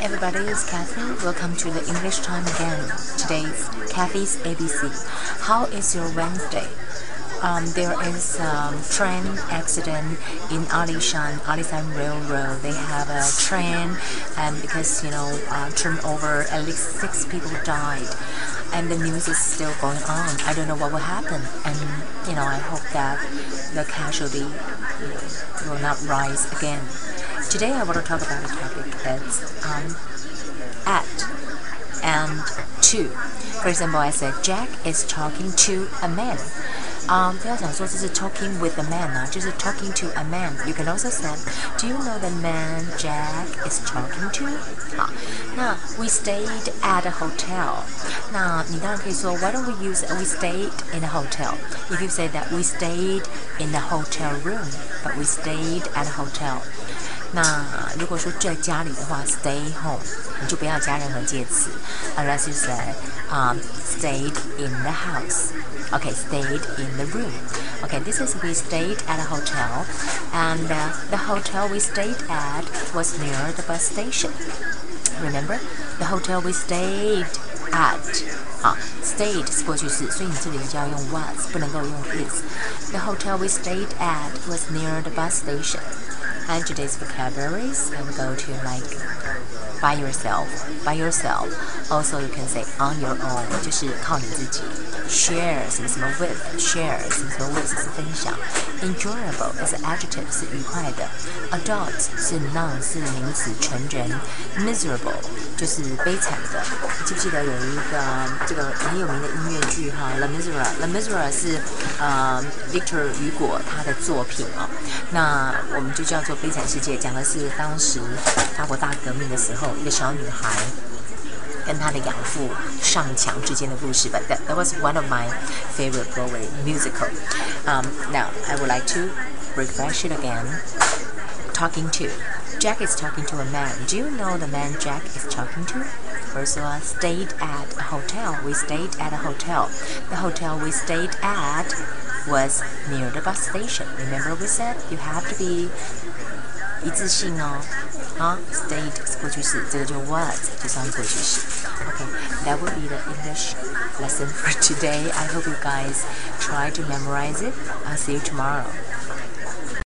everybody, it's Kathy. Welcome to the English time again. Today's Kathy's ABC. How is your Wednesday? Um, there is a train accident in Alishan, Alishan Railroad. They have a train, and because you know, uh, turnover, at least six people died, and the news is still going on. I don't know what will happen, and you know, I hope that the casualty will not rise again. Today I want to talk about a topic that's um, at and to. For example, I said Jack is talking to a man. Um, 不要想说这是 talking with a man 啊，就是 talking to a man. You can also say, Do you know the man Jack is talking to? 好，那 we stayed at a hotel. 那你当然可以说 Why don't we use we stayed in a hotel? If you say that we stayed in the hotel room, but we stayed at a hotel. 那如果说在家里的话，stay home，你就不要加任何介词，unless you say um stayed in the house. Okay, stayed in the room. Okay, this is we stayed at a hotel, and uh, the hotel we stayed at was near the bus station. Remember, the hotel we stayed at. 好，stayed 是过去式，所以你这里就要用 was，不能够用 is. The hotel we stayed at was near the bus station and today's vocabularies and go to like by yourself, by yourself. Also, you can say on your own，就是靠你自己。Share 什么什么 with，share 什么什么 with 是分享。Enjoyable 是 adjective 是愉快的。Adult 是 noun 是名词成人。Miserable 就是悲惨的。记不记得有一个这个很有名的音乐剧哈，La Miserable，La Miserable 是 呃 Victor 雨果他的作品啊。那我们就叫做。《悲惨世界》讲的是当时法国大革命的时候，一个小女孩跟她的养父上墙之间的故事。But that that was one of my favorite Broadway musical. Um, now I would like to refresh it again. Talking to Jack is talking to a man. Do you know the man Jack is talking to? Ursula stayed at a hotel. We stayed at a hotel. The hotel we stayed at was near the bus station. Remember we said you have to be 一致性哦，啊，stayed 是过去式，这个就 was 就是当过去式。Okay, that will be the English lesson for today. I hope you guys try to memorize it. I'll see you tomorrow.